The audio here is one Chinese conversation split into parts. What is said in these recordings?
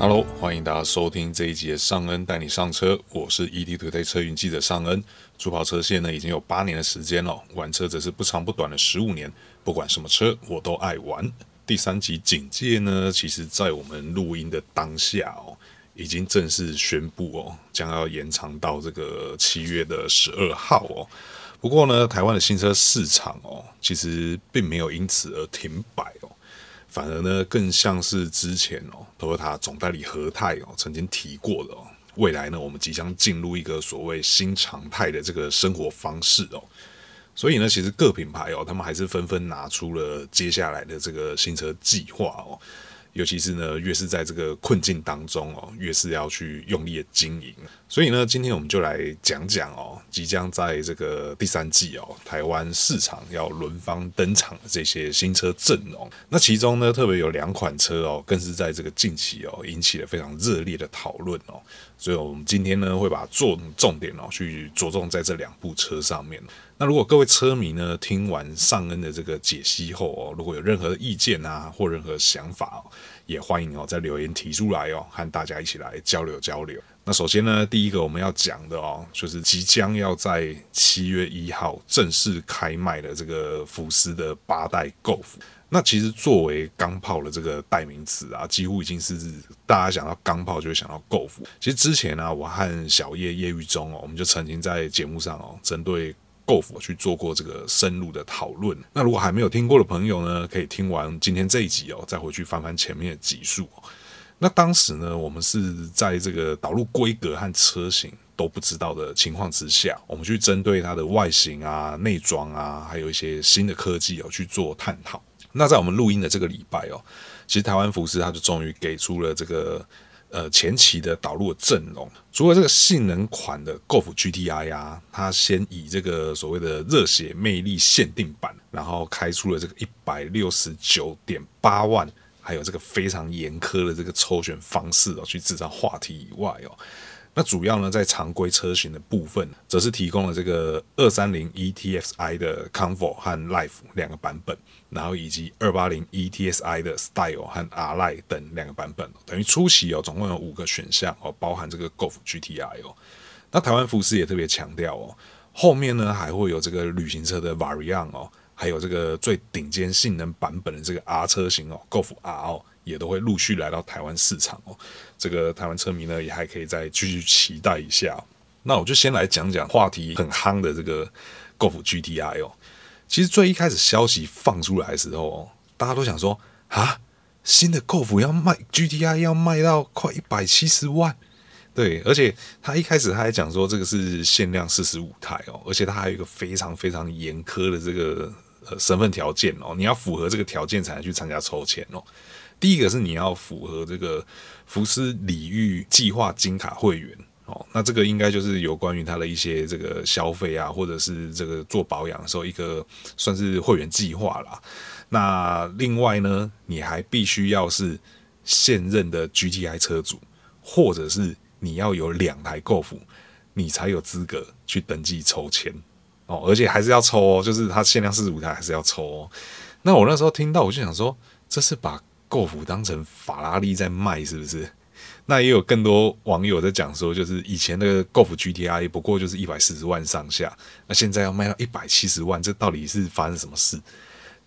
Hello，欢迎大家收听这一集尚恩带你上车，我是 ETtoday 车云记者尚恩。主跑车线呢已经有八年的时间了，玩车则是不长不短的十五年，不管什么车我都爱玩。第三集警戒呢，其实在我们录音的当下哦，已经正式宣布哦，将要延长到这个七月的十二号哦。不过呢，台湾的新车市场哦，其实并没有因此而停摆哦。反而呢，更像是之前哦，Toyota 总代理何泰哦曾经提过的哦，未来呢，我们即将进入一个所谓新常态的这个生活方式哦。所以呢，其实各品牌哦，他们还是纷纷拿出了接下来的这个新车计划哦。尤其是呢，越是在这个困境当中哦，越是要去用力的经营。所以呢，今天我们就来讲讲哦，即将在这个第三季哦，台湾市场要轮番登场的这些新车阵容。那其中呢，特别有两款车哦，更是在这个近期哦，引起了非常热烈的讨论哦。所以我们今天呢，会把重重点哦，去着重在这两部车上面。那如果各位车迷呢，听完尚恩的这个解析后哦，如果有任何的意见啊，或任何想法哦，也欢迎哦在留言提出来哦，和大家一起来交流交流。那首先呢，第一个我们要讲的哦，就是即将要在七月一号正式开卖的这个福斯的八代 Golf。那其实作为钢炮的这个代名词啊，几乎已经是大家想到钢炮就会想到 Golf。其实之前呢，我和小叶叶玉忠哦，我们就曾经在节目上哦，针对够去做过这个深入的讨论。那如果还没有听过的朋友呢，可以听完今天这一集哦，再回去翻翻前面的集数。那当时呢，我们是在这个导入规格和车型都不知道的情况之下，我们去针对它的外形啊、内装啊，还有一些新的科技哦去做探讨。那在我们录音的这个礼拜哦，其实台湾福斯它就终于给出了这个。呃，前期的导入的阵容，除了这个性能款的 Golf GTI 啊，它先以这个所谓的热血魅力限定版，然后开出了这个一百六十九点八万，还有这个非常严苛的这个抽选方式哦，去制造话题以外哦。那主要呢，在常规车型的部分，则是提供了这个二三零 e t s i 的 Comfort 和 Life 两个版本，然后以及二八零 eTSI 的 Style 和 R-Line 等两个版本，等于初期哦，总共有五个选项哦，包含这个 Golf GTI 哦。那台湾福斯也特别强调哦，后面呢还会有这个旅行车的 Variant 哦，还有这个最顶尖性能版本的这个 R 车型哦，Golf R 哦。也都会陆续来到台湾市场哦，这个台湾车迷呢也还可以再继续期待一下。那我就先来讲讲话题很夯的这个 Golf GTI 哦。其实最一开始消息放出来的时候哦，大家都想说啊，新的 Golf 要卖 GTI 要卖到快一百七十万，对，而且他一开始他还讲说这个是限量四十五台哦，而且他还有一个非常非常严苛的这个呃身份条件哦，你要符合这个条件才能去参加抽签哦。第一个是你要符合这个福斯礼遇计划金卡会员哦，那这个应该就是有关于他的一些这个消费啊，或者是这个做保养的时候一个算是会员计划啦。那另外呢，你还必须要是现任的 GTI 车主，或者是你要有两台 GoF，你才有资格去登记抽签哦，而且还是要抽哦，就是它限量四十五台还是要抽哦。那我那时候听到我就想说，这是把 Golf 当成法拉利在卖，是不是？那也有更多网友在讲说，就是以前那个 Golf GTI 不过就是一百四十万上下，那现在要卖到一百七十万，这到底是发生什么事？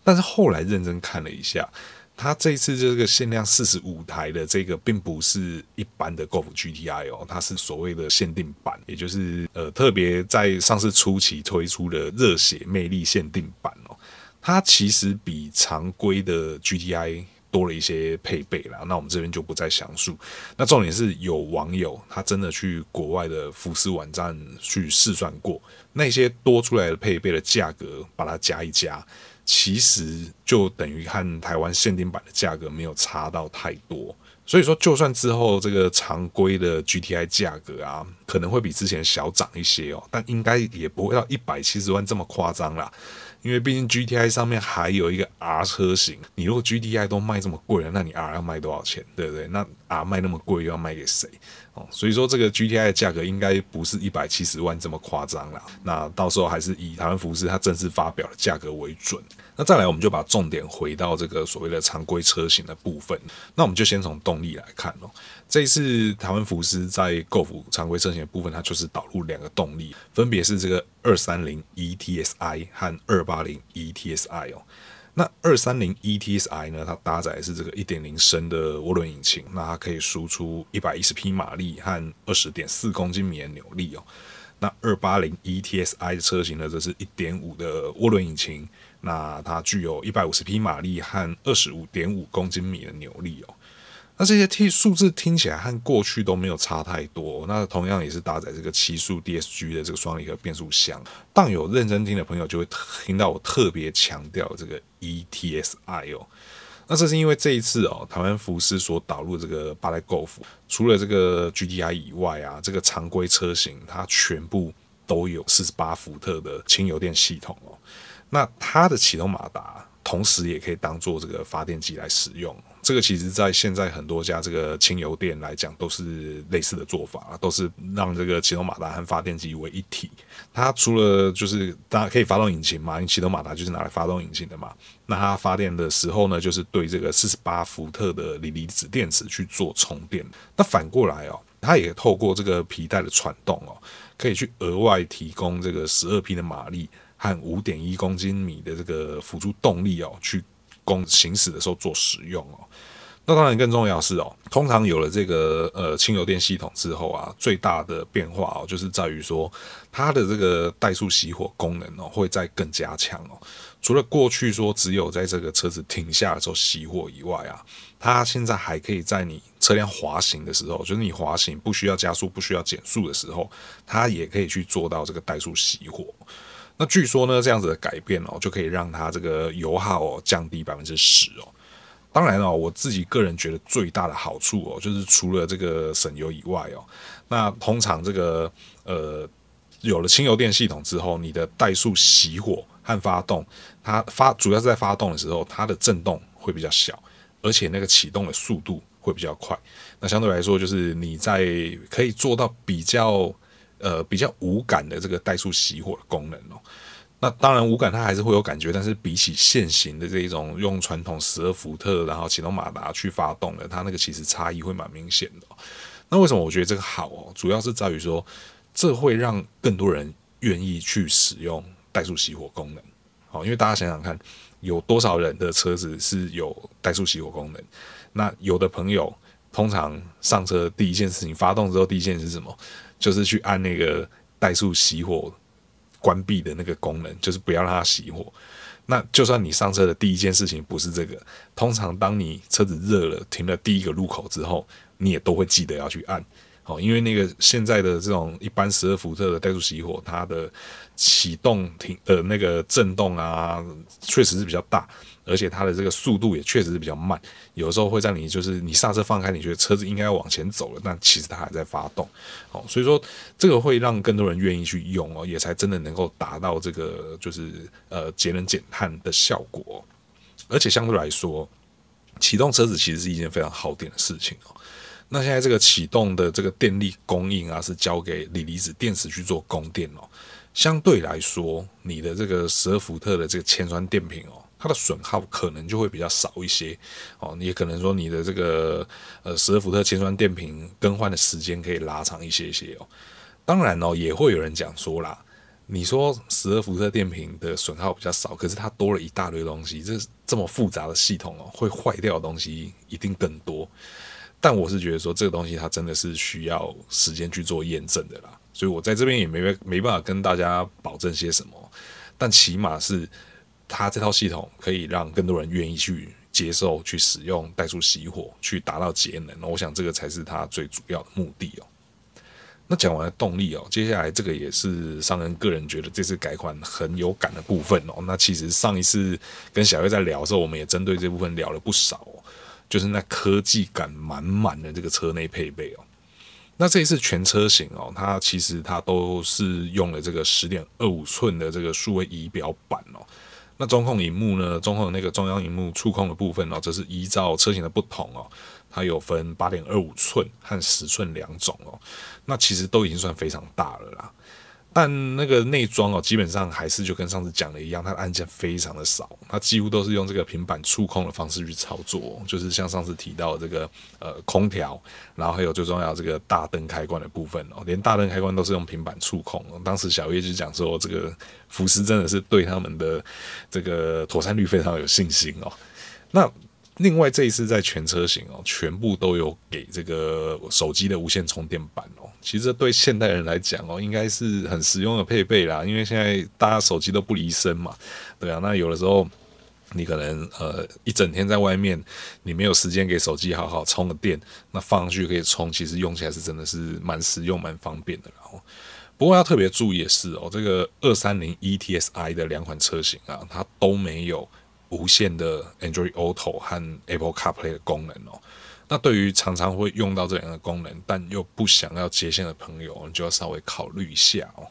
但是后来认真看了一下，它这一次这个限量四十五台的这个，并不是一般的 Golf GTI 哦，它是所谓的限定版，也就是呃特别在上市初期推出的热血魅力限定版哦。它其实比常规的 GTI 多了一些配备啦，那我们这边就不再详述。那重点是有网友他真的去国外的福斯网站去试算过，那些多出来的配备的价格，把它加一加，其实就等于和台湾限定版的价格没有差到太多。所以说，就算之后这个常规的 GTI 价格啊，可能会比之前小涨一些哦，但应该也不会到一百七十万这么夸张啦。因为毕竟 GTI 上面还有一个 R 车型，你如果 GTI 都卖这么贵了，那你 R 要卖多少钱？对不对？那 R 卖那么贵，又要卖给谁？哦，所以说这个 GTI 的价格应该不是一百七十万这么夸张啦。那到时候还是以台湾福斯它正式发表的价格为准。那再来，我们就把重点回到这个所谓的常规车型的部分。那我们就先从动力来看哦。这一次台湾福斯在 Golf 常规车型的部分，它就是导入两个动力，分别是这个二三零 ETSI 和二八零 ETSI 哦。那二三零 ETSI 呢，它搭载的是这个一点零升的涡轮引擎，那它可以输出一百一十匹马力和二十点四公斤米的扭力哦。那二八零 ETSI 的车型呢，则是一点五的涡轮引擎，那它具有一百五十匹马力和二十五点五公斤米的扭力哦。那这些 T 数字听起来和过去都没有差太多，那同样也是搭载这个七速 DSG 的这个双离合变速箱。但有认真听的朋友就会听到我特别强调这个 ETSI 哦。那这是因为这一次哦，台湾福斯所导入这个八代 Golf，除了这个 GTI 以外啊，这个常规车型它全部都有四十八伏特的轻油电系统哦。那它的启动马达同时也可以当做这个发电机来使用。这个其实，在现在很多家这个轻油电来讲，都是类似的做法，都是让这个启动马达和发电机为一体。它除了就是大家可以发动引擎嘛，因为启动马达就是拿来发动引擎的嘛。那它发电的时候呢，就是对这个四十八伏特的锂离子电池去做充电。那反过来哦，它也透过这个皮带的传动哦，可以去额外提供这个十二匹的马力和五点一公斤米的这个辅助动力哦，去。供行驶的时候做使用哦，那当然更重要是哦，通常有了这个呃轻油电系统之后啊，最大的变化哦，就是在于说它的这个怠速熄火功能哦，会再更加强哦。除了过去说只有在这个车子停下的时候熄火以外啊，它现在还可以在你车辆滑行的时候，就是你滑行不需要加速、不需要减速的时候，它也可以去做到这个怠速熄火。那据说呢，这样子的改变哦，就可以让它这个油耗降低百分之十哦。当然哦，我自己个人觉得最大的好处哦，就是除了这个省油以外哦，那通常这个呃有了轻油电系统之后，你的怠速熄火和发动，它发主要是在发动的时候，它的震动会比较小，而且那个启动的速度会比较快。那相对来说，就是你在可以做到比较。呃，比较无感的这个怠速熄火的功能哦，那当然无感它还是会有感觉，但是比起现行的这一种用传统十二伏特然后启动马达去发动的，它那个其实差异会蛮明显的。那为什么我觉得这个好哦？主要是在于说，这会让更多人愿意去使用怠速熄火功能。好，因为大家想想看，有多少人的车子是有怠速熄火功能？那有的朋友通常上车第一件事情，发动之后第一件是什么？就是去按那个怠速熄火关闭的那个功能，就是不要让它熄火。那就算你上车的第一件事情不是这个，通常当你车子热了，停了第一个路口之后，你也都会记得要去按。好，因为那个现在的这种一般十二伏特的怠速熄火，它的启动停的那个震动啊，确实是比较大。而且它的这个速度也确实是比较慢，有时候会让你就是你刹车放开，你觉得车子应该要往前走了，但其实它还在发动，哦，所以说这个会让更多人愿意去用哦，也才真的能够达到这个就是呃节能减碳的效果。而且相对来说，启动车子其实是一件非常耗电的事情哦。那现在这个启动的这个电力供应啊，是交给锂离子电池去做供电哦。相对来说，你的这个十二伏特的这个铅酸电瓶哦。它的损耗可能就会比较少一些哦，你也可能说你的这个呃十二伏特铅酸电瓶更换的时间可以拉长一些些哦。当然哦，也会有人讲说啦，你说十二伏特电瓶的损耗比较少，可是它多了一大堆东西，这这么复杂的系统哦，会坏掉的东西一定更多。但我是觉得说这个东西它真的是需要时间去做验证的啦，所以我在这边也没没办法跟大家保证些什么，但起码是。它这套系统可以让更多人愿意去接受、去使用怠速熄火，去达到节能。我想这个才是它最主要的目的哦。那讲完了动力哦，接下来这个也是商人个人觉得这次改款很有感的部分哦。那其实上一次跟小月在聊的时候，我们也针对这部分聊了不少，就是那科技感满满的这个车内配备哦。那这一次全车型哦，它其实它都是用了这个十点二五寸的这个数位仪表板哦。那中控荧幕呢？中控那个中央荧幕触控的部分哦，则是依照车型的不同哦，它有分八点二五寸和十寸两种哦，那其实都已经算非常大了啦。但那个内装哦，基本上还是就跟上次讲的一样，它的按键非常的少，它几乎都是用这个平板触控的方式去操作，就是像上次提到的这个呃空调，然后还有最重要这个大灯开关的部分哦，连大灯开关都是用平板触控。当时小叶就讲说，这个福斯真的是对他们的这个妥善率非常有信心哦。那另外这一次在全车型哦，全部都有给这个手机的无线充电板哦。其实对现代人来讲哦，应该是很实用的配备啦。因为现在大家手机都不离身嘛，对啊。那有的时候你可能呃一整天在外面，你没有时间给手机好好充个电，那放上去可以充，其实用起来是真的是蛮实用、蛮方便的。然后不过要特别注意的是哦，这个二三零 ETSI 的两款车型啊，它都没有。无线的 Android Auto 和 Apple CarPlay 的功能哦，那对于常常会用到这两个功能，但又不想要接线的朋友，你就要稍微考虑一下哦。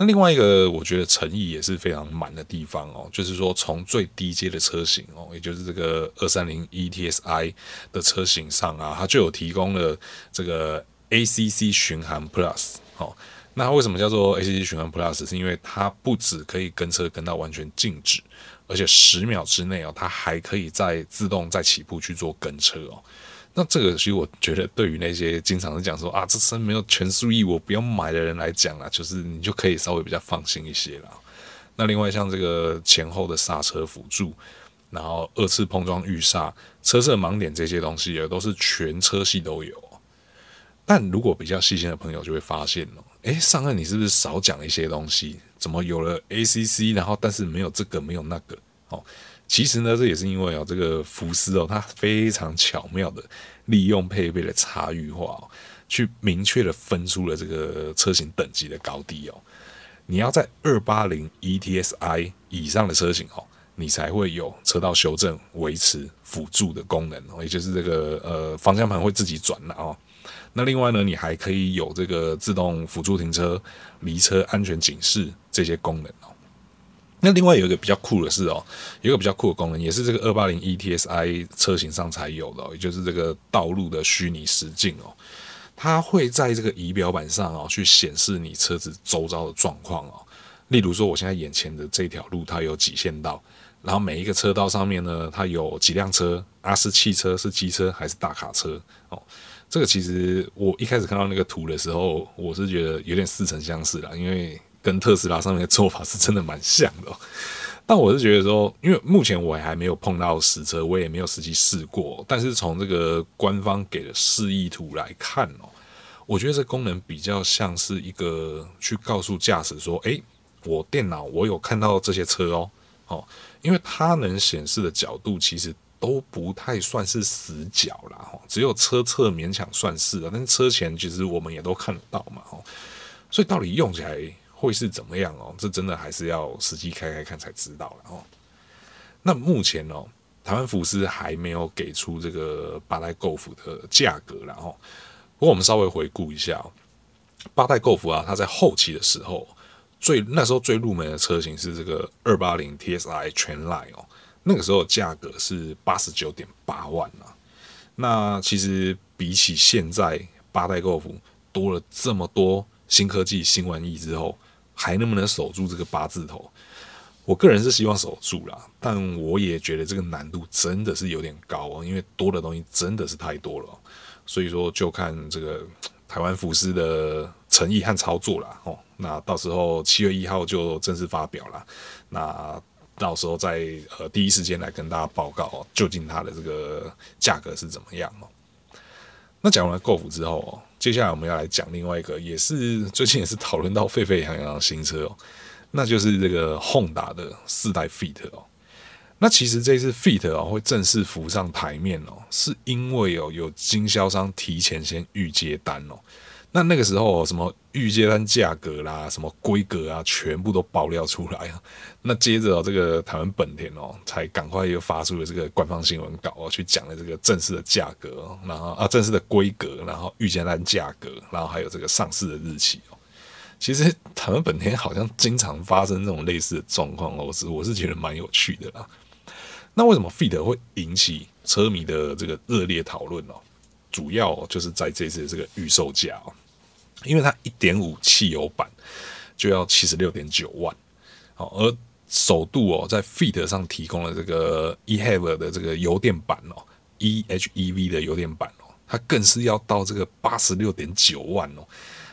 那另外一个，我觉得诚意也是非常满的地方哦，就是说从最低阶的车型哦，也就是这个二三零 ETSI 的车型上啊，它就有提供了这个 ACC 巡航 Plus 哦。那它为什么叫做 ACC 巡航 Plus？是因为它不止可以跟车跟到完全静止。而且十秒之内哦，它还可以再自动再起步去做跟车哦。那这个其实我觉得，对于那些经常是讲说啊，这车没有全速域，我不要买的人来讲啊，就是你就可以稍微比较放心一些了。那另外像这个前后的刹车辅助，然后二次碰撞预刹、车色盲点这些东西也都是全车系都有。但如果比较细心的朋友就会发现哦，诶，上岸你是不是少讲一些东西？怎么有了 ACC，然后但是没有这个没有那个哦？其实呢，这也是因为哦，这个福斯哦，它非常巧妙的利用配备的差异化哦，去明确的分出了这个车型等级的高低哦。你要在二八零 ETSI 以上的车型哦，你才会有车道修正、维持、辅助的功能哦，也就是这个呃方向盘会自己转了哦。那另外呢，你还可以有这个自动辅助停车、离车安全警示这些功能哦。那另外有一个比较酷的是哦，有一个比较酷的功能，也是这个二八零 ETSI 车型上才有的，也就是这个道路的虚拟实境哦。它会在这个仪表板上哦，去显示你车子周遭的状况哦。例如说，我现在眼前的这条路，它有几线道，然后每一个车道上面呢，它有几辆车，啊，是汽车、是机车还是大卡车哦。这个其实我一开始看到那个图的时候，我是觉得有点似曾相识啦，因为跟特斯拉上面的做法是真的蛮像的。但我是觉得说，因为目前我还没有碰到实车，我也没有实际试过。但是从这个官方给的示意图来看哦，我觉得这功能比较像是一个去告诉驾驶说：“诶，我电脑我有看到这些车哦，哦，因为它能显示的角度其实。”都不太算是死角啦，只有车侧勉强算是啊，但是车前其实我们也都看得到嘛，所以到底用起来会是怎么样哦？这真的还是要实际开开看才知道了哦。那目前哦，台湾福斯还没有给出这个八代 GoF 的价格了哦。不过我们稍微回顾一下哦，八代 GoF 啊，它在后期的时候最那时候最入门的车型是这个二八零 TSI 全 Line 哦。那个时候价格是八十九点八万啊，那其实比起现在八代 Golf 多了这么多新科技、新玩意之后，还能不能守住这个八字头？我个人是希望守住啦，但我也觉得这个难度真的是有点高哦，因为多的东西真的是太多了，所以说就看这个台湾福斯的诚意和操作啦。哦。那到时候七月一号就正式发表了，那。到时候再呃第一时间来跟大家报告哦究竟它的这个价格是怎么样哦。那讲完了 Golf 之后哦，接下来我们要来讲另外一个，也是最近也是讨论到沸沸扬扬的新车哦，那就是这个 Honda 的四代 Fit 哦。那其实这次 Fit 哦会正式浮上台面哦，是因为哦有经销商提前先预接单哦。那那个时候，什么预接单价格啦，什么规格啊，全部都爆料出来啊。那接着，这个台湾本田哦，才赶快又发出了这个官方新闻稿哦，去讲了这个正式的价格，然后啊，正式的规格，然后预接单价格，然后还有这个上市的日期哦。其实台湾本田好像经常发生这种类似的状况哦，是我是觉得蛮有趣的啦。那为什么 Fit 会引起车迷的这个热烈讨论呢？主要就是在这次的这个预售价哦，因为它一点五汽油版就要七十六点九万，好，而首度哦在 Fit 上提供了这个 e:HEV 的这个油电版哦，e:HEV 的油电版哦，它更是要到这个八十六点九万哦，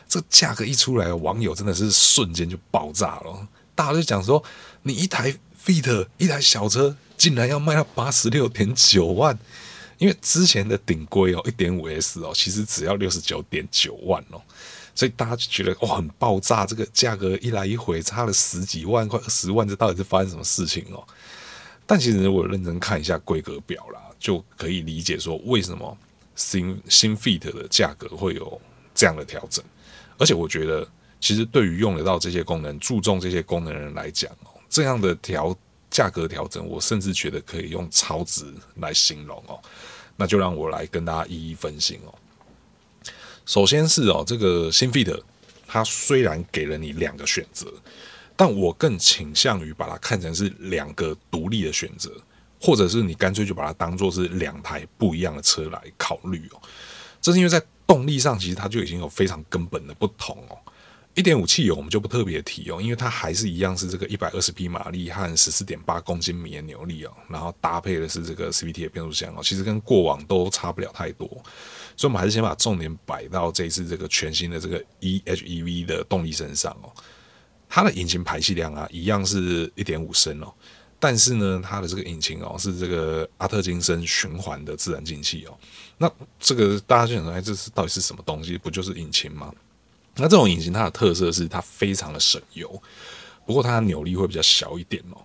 这价格一出来，网友真的是瞬间就爆炸了，大家就讲说，你一台 Fit 一台小车竟然要卖到八十六点九万。因为之前的顶规哦，一点五 S 哦，其实只要六十九点九万哦，所以大家就觉得哇，很爆炸，这个价格一来一回差了十几万，快二十万，这到底是发生什么事情哦？但其实如果认真看一下规格表啦，就可以理解说为什么新新 Fit 的价格会有这样的调整。而且我觉得，其实对于用得到这些功能、注重这些功能的人来讲哦，这样的调。价格调整，我甚至觉得可以用超值来形容哦。那就让我来跟大家一一分析哦。首先是哦，这个新 Fit 它虽然给了你两个选择，但我更倾向于把它看成是两个独立的选择，或者是你干脆就把它当做是两台不一样的车来考虑哦。这是因为在动力上，其实它就已经有非常根本的不同哦。一点五汽油我们就不特别提哦，因为它还是一样是这个一百二十匹马力和十四点八公斤米的扭力哦，然后搭配的是这个 CVT 的变速箱哦，其实跟过往都差不了太多，所以我们还是先把重点摆到这一次这个全新的这个 e:HEV 的动力身上哦。它的引擎排气量啊，一样是一点五升哦，但是呢，它的这个引擎哦是这个阿特金森循环的自然进气哦。那这个大家就想说，哎，这是到底是什么东西？不就是引擎吗？那这种引擎它的特色是它非常的省油，不过它的扭力会比较小一点哦，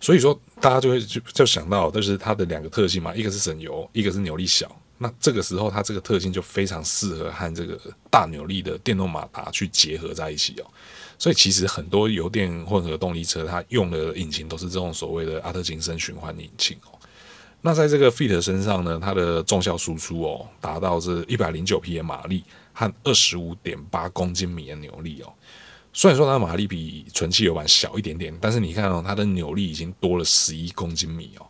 所以说大家就会就就想到，就是它的两个特性嘛，一个是省油，一个是扭力小。那这个时候它这个特性就非常适合和这个大扭力的电动马达去结合在一起哦。所以其实很多油电混合动力车它用的引擎都是这种所谓的阿特金森循环引擎哦。那在这个 Fit 身上呢，它的重效输出哦达到这一百零九匹的马力。和二十五点八公斤米的扭力哦，虽然说它的马力比纯汽油版小一点点，但是你看哦，它的扭力已经多了十一公斤米哦，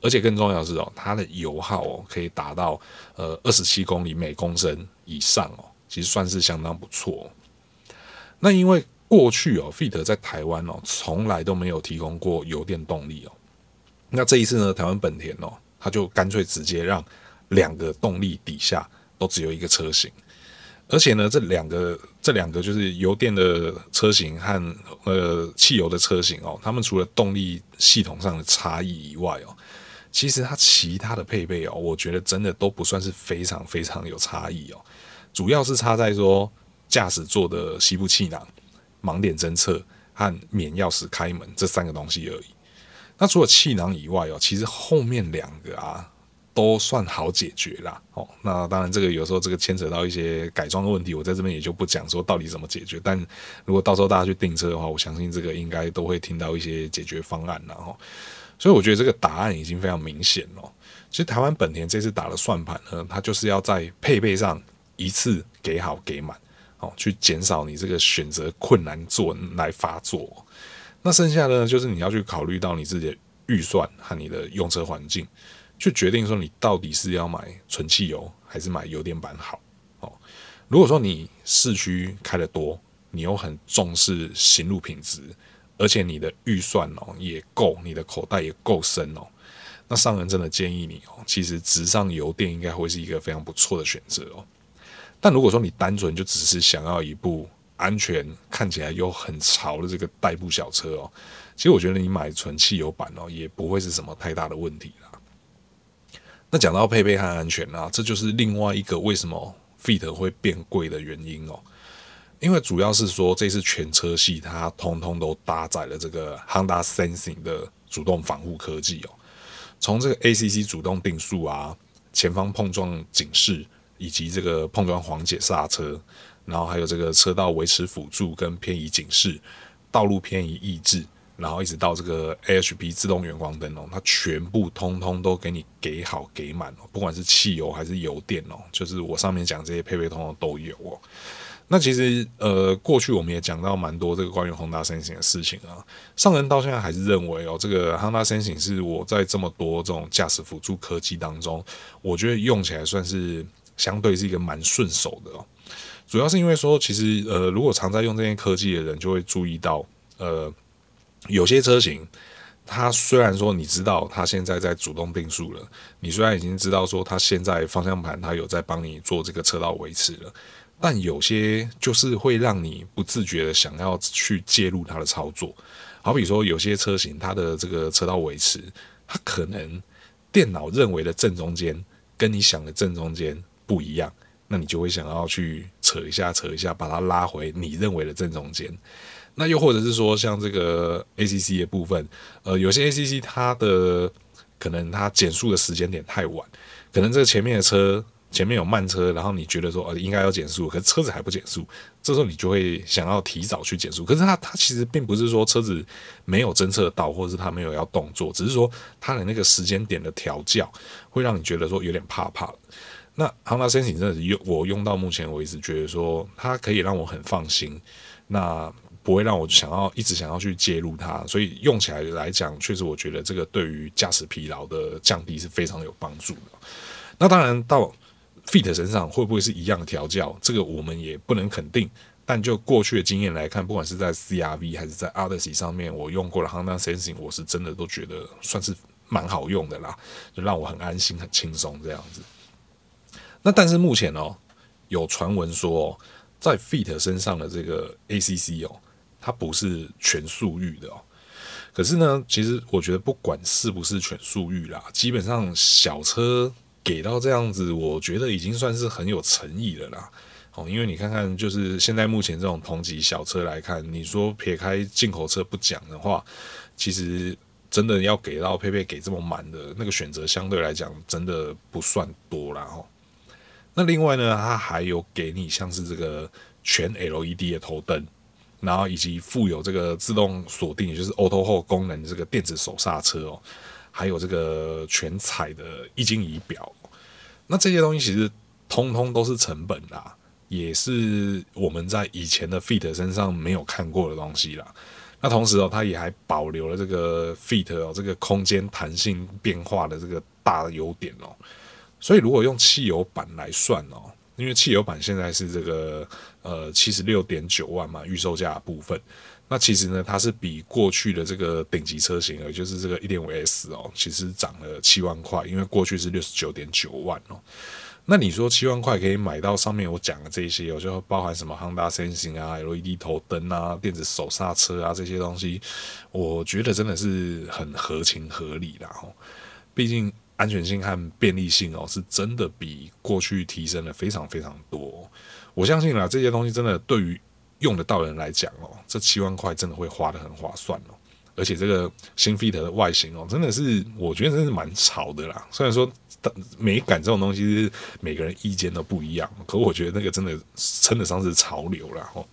而且更重要的是哦，它的油耗哦可以达到呃二十七公里每公升以上哦，其实算是相当不错。那因为过去哦，Fit 在台湾哦从来都没有提供过油电动力哦，那这一次呢，台湾本田哦，它就干脆直接让两个动力底下都只有一个车型。而且呢，这两个这两个就是油电的车型和呃汽油的车型哦，他们除了动力系统上的差异以外哦，其实它其他的配备哦，我觉得真的都不算是非常非常有差异哦。主要是差在说驾驶座的西部气囊、盲点侦测和免钥匙开门这三个东西而已。那除了气囊以外哦，其实后面两个啊。都算好解决啦，哦，那当然这个有时候这个牵扯到一些改装的问题，我在这边也就不讲说到底怎么解决。但如果到时候大家去订车的话，我相信这个应该都会听到一些解决方案了哈。所以我觉得这个答案已经非常明显了。其实台湾本田这次打的算盘呢，它就是要在配备上一次给好给满，哦，去减少你这个选择困难做来发作。那剩下的就是你要去考虑到你自己的预算和你的用车环境。去决定说你到底是要买纯汽油还是买油电版好哦。如果说你市区开得多，你又很重视行路品质，而且你的预算哦也够，你的口袋也够深哦，那上人真的建议你哦，其实直上油电应该会是一个非常不错的选择哦。但如果说你单纯就只是想要一部安全、看起来又很潮的这个代步小车哦，其实我觉得你买纯汽油版哦也不会是什么太大的问题啦。那讲到配备和安全啊，这就是另外一个为什么 Fit 会变贵的原因哦。因为主要是说这次全车系它通通都搭载了这个 Honda Sensing 的主动防护科技哦。从这个 ACC 主动定速啊、前方碰撞警示以及这个碰撞缓解刹车，然后还有这个车道维持辅助跟偏移警示、道路偏移抑制。然后一直到这个 AHP 自动远光灯哦，它全部通通都给你给好给满哦，不管是汽油还是油电哦，就是我上面讲这些配备通通都有哦。那其实呃，过去我们也讲到蛮多这个关于 Honda Sensing 的事情啊。上人到现在还是认为哦，这个 Honda Sensing 是我在这么多这种驾驶辅助科技当中，我觉得用起来算是相对是一个蛮顺手的哦。主要是因为说，其实呃，如果常在用这些科技的人，就会注意到呃，有些车型。它虽然说你知道它现在在主动定速了，你虽然已经知道说它现在方向盘它有在帮你做这个车道维持了，但有些就是会让你不自觉的想要去介入它的操作。好比说有些车型它的这个车道维持，它可能电脑认为的正中间跟你想的正中间不一样，那你就会想要去扯一下扯一下，把它拉回你认为的正中间。那又或者是说，像这个 ACC 的部分，呃，有些 ACC 它的可能它减速的时间点太晚，可能这个前面的车前面有慢车，然后你觉得说呃应该要减速，可是车子还不减速，这时候你就会想要提早去减速。可是它它其实并不是说车子没有侦测到，或者是它没有要动作，只是说它的那个时间点的调教会让你觉得说有点怕怕。那 Honda Sensing 真的是用我用到目前为止，觉得说它可以让我很放心。那不会让我想要一直想要去介入它，所以用起来来讲，确实我觉得这个对于驾驶疲劳的降低是非常有帮助的。那当然到 Fit 身上会不会是一样调教，这个我们也不能肯定。但就过去的经验来看，不管是在 CRV 还是在 Odyssey 上面，我用过了 Honda Sensing，我是真的都觉得算是蛮好用的啦，就让我很安心、很轻松这样子。那但是目前哦，有传闻说哦在 Fit 身上的这个 ACC 哦。它不是全速域的哦，可是呢，其实我觉得不管是不是全速域啦，基本上小车给到这样子，我觉得已经算是很有诚意了啦。哦，因为你看看，就是现在目前这种同级小车来看，你说撇开进口车不讲的话，其实真的要给到配备给这么满的那个选择，相对来讲真的不算多啦。哦。那另外呢，它还有给你像是这个全 LED 的头灯。然后以及附有这个自动锁定，也就是 Auto Hold 功能的这个电子手刹车哦，还有这个全彩的液晶仪表，那这些东西其实通通都是成本啦，也是我们在以前的 Fit 身上没有看过的东西啦。那同时哦，它也还保留了这个 Fit 哦这个空间弹性变化的这个大的优点哦。所以如果用汽油版来算哦。因为汽油版现在是这个呃七十六点九万嘛，预售价部分，那其实呢，它是比过去的这个顶级车型，也就是这个一点五 S 哦，其实涨了七万块，因为过去是六十九点九万哦。那你说七万块可以买到上面我讲的这些哦，就包含什么 Honda Sensing 啊、LED 头灯啊、电子手刹车啊这些东西，我觉得真的是很合情合理的哦，毕竟。安全性和便利性哦，是真的比过去提升了非常非常多。我相信啦，这些东西真的对于用得到的人来讲哦，这七万块真的会花得很划算哦。而且这个新 Fit 的外形哦，真的是我觉得真是蛮潮的啦。虽然说美感这种东西是每个人意见都不一样，可我觉得那个真的称得上是潮流了哦。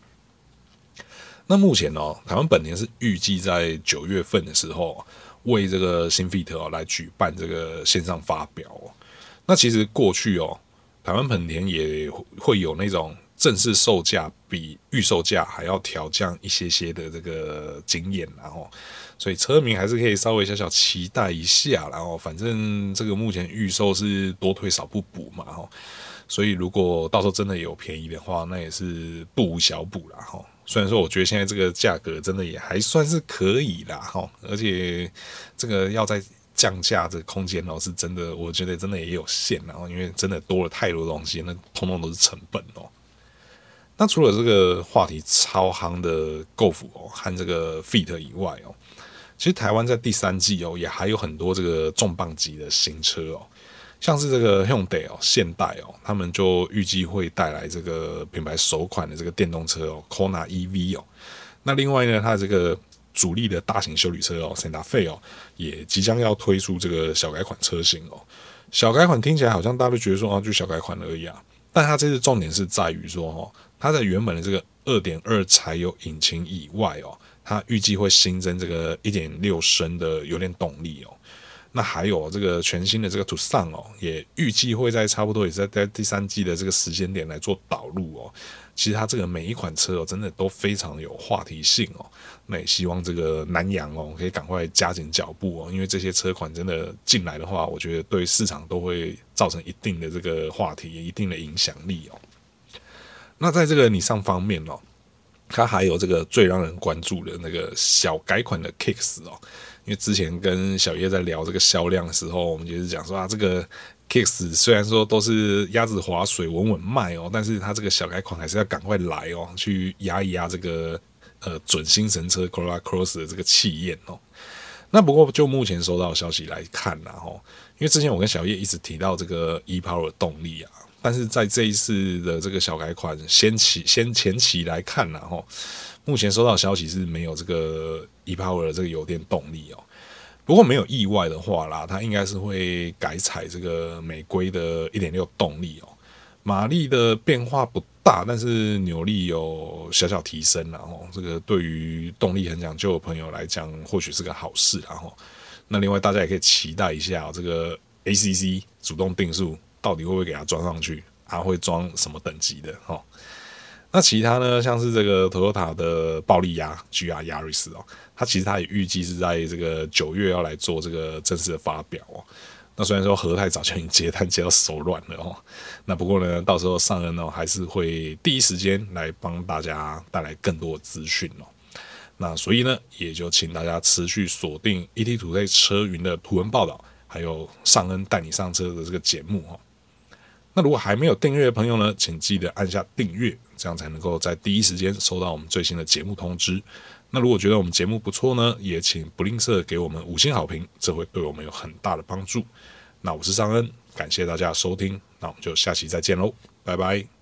那目前哦，台湾本田是预计在九月份的时候。为这个新 Fit 哦来举办这个线上发表哦，那其实过去哦，台湾本田也会有那种正式售价比预售价还要调降一些些的这个经验，然后，所以车迷还是可以稍微小小期待一下，然后反正这个目前预售是多退少不补嘛，哈，所以如果到时候真的有便宜的话，那也是不无小补了，哈。虽然说，我觉得现在这个价格真的也还算是可以啦，哈，而且这个要再降价，这空间哦，是真的，我觉得真的也有限，然后因为真的多了太多东西，那通通都是成本哦。那除了这个话题超夯的 Golf 哦和这个 Fit 以外哦，其实台湾在第三季哦也还有很多这个重磅级的新车哦。像是这个 Hyundai 哦，现代哦，他们就预计会带来这个品牌首款的这个电动车哦，Kona EV 哦。那另外呢，它这个主力的大型休旅车哦，Santa Fe 哦，也即将要推出这个小改款车型哦。小改款听起来好像大家都觉得说啊，就小改款而已啊。但它这次重点是在于说哦，它在原本的这个二点二柴油引擎以外哦，它预计会新增这个一点六升的油电动力哦。那还有这个全新的这个 Tucson 哦，也预计会在差不多也是在在第三季的这个时间点来做导入哦。其实它这个每一款车哦，真的都非常有话题性哦。那也希望这个南阳哦，可以赶快加紧脚步哦，因为这些车款真的进来的话，我觉得对市场都会造成一定的这个话题，一定的影响力哦。那在这个 Nissan 方面哦，它还有这个最让人关注的那个小改款的 Kicks 哦，因为之前跟小叶在聊这个销量的时候，我们就是讲说啊，这个。Kicks 虽然说都是鸭子划水稳稳卖哦，但是它这个小改款还是要赶快来哦，去压一压这个呃准新神车 Corolla Cross 的这个气焰哦。那不过就目前收到的消息来看呐，吼，因为之前我跟小叶一直提到这个 ePower 动力啊，但是在这一次的这个小改款先期先前期来看呐，吼，目前收到消息是没有这个 ePower 的这个油电动力哦。不过没有意外的话啦，它应该是会改采这个美规的1.6动力哦，马力的变化不大，但是扭力有小小提升，然后这个对于动力很讲究的朋友来讲，或许是个好事，然后那另外大家也可以期待一下这个 ACC 主动定速到底会不会给它装上去，它会装什么等级的哈？那其他呢，像是这个 Toyota 的暴力鸭 GR Yaris 哦。它其实它也预计是在这个九月要来做这个正式的发表哦。那虽然说和泰早就已经接单接到手软了哦，那不过呢，到时候尚恩呢还是会第一时间来帮大家带来更多的资讯哦。那所以呢，也就请大家持续锁定 ETtoday 车云的图文报道，还有尚恩带你上车的这个节目哦。那如果还没有订阅的朋友呢，请记得按下订阅，这样才能够在第一时间收到我们最新的节目通知。那如果觉得我们节目不错呢，也请不吝啬给我们五星好评，这会对我们有很大的帮助。那我是尚恩，感谢大家收听，那我们就下期再见喽，拜拜。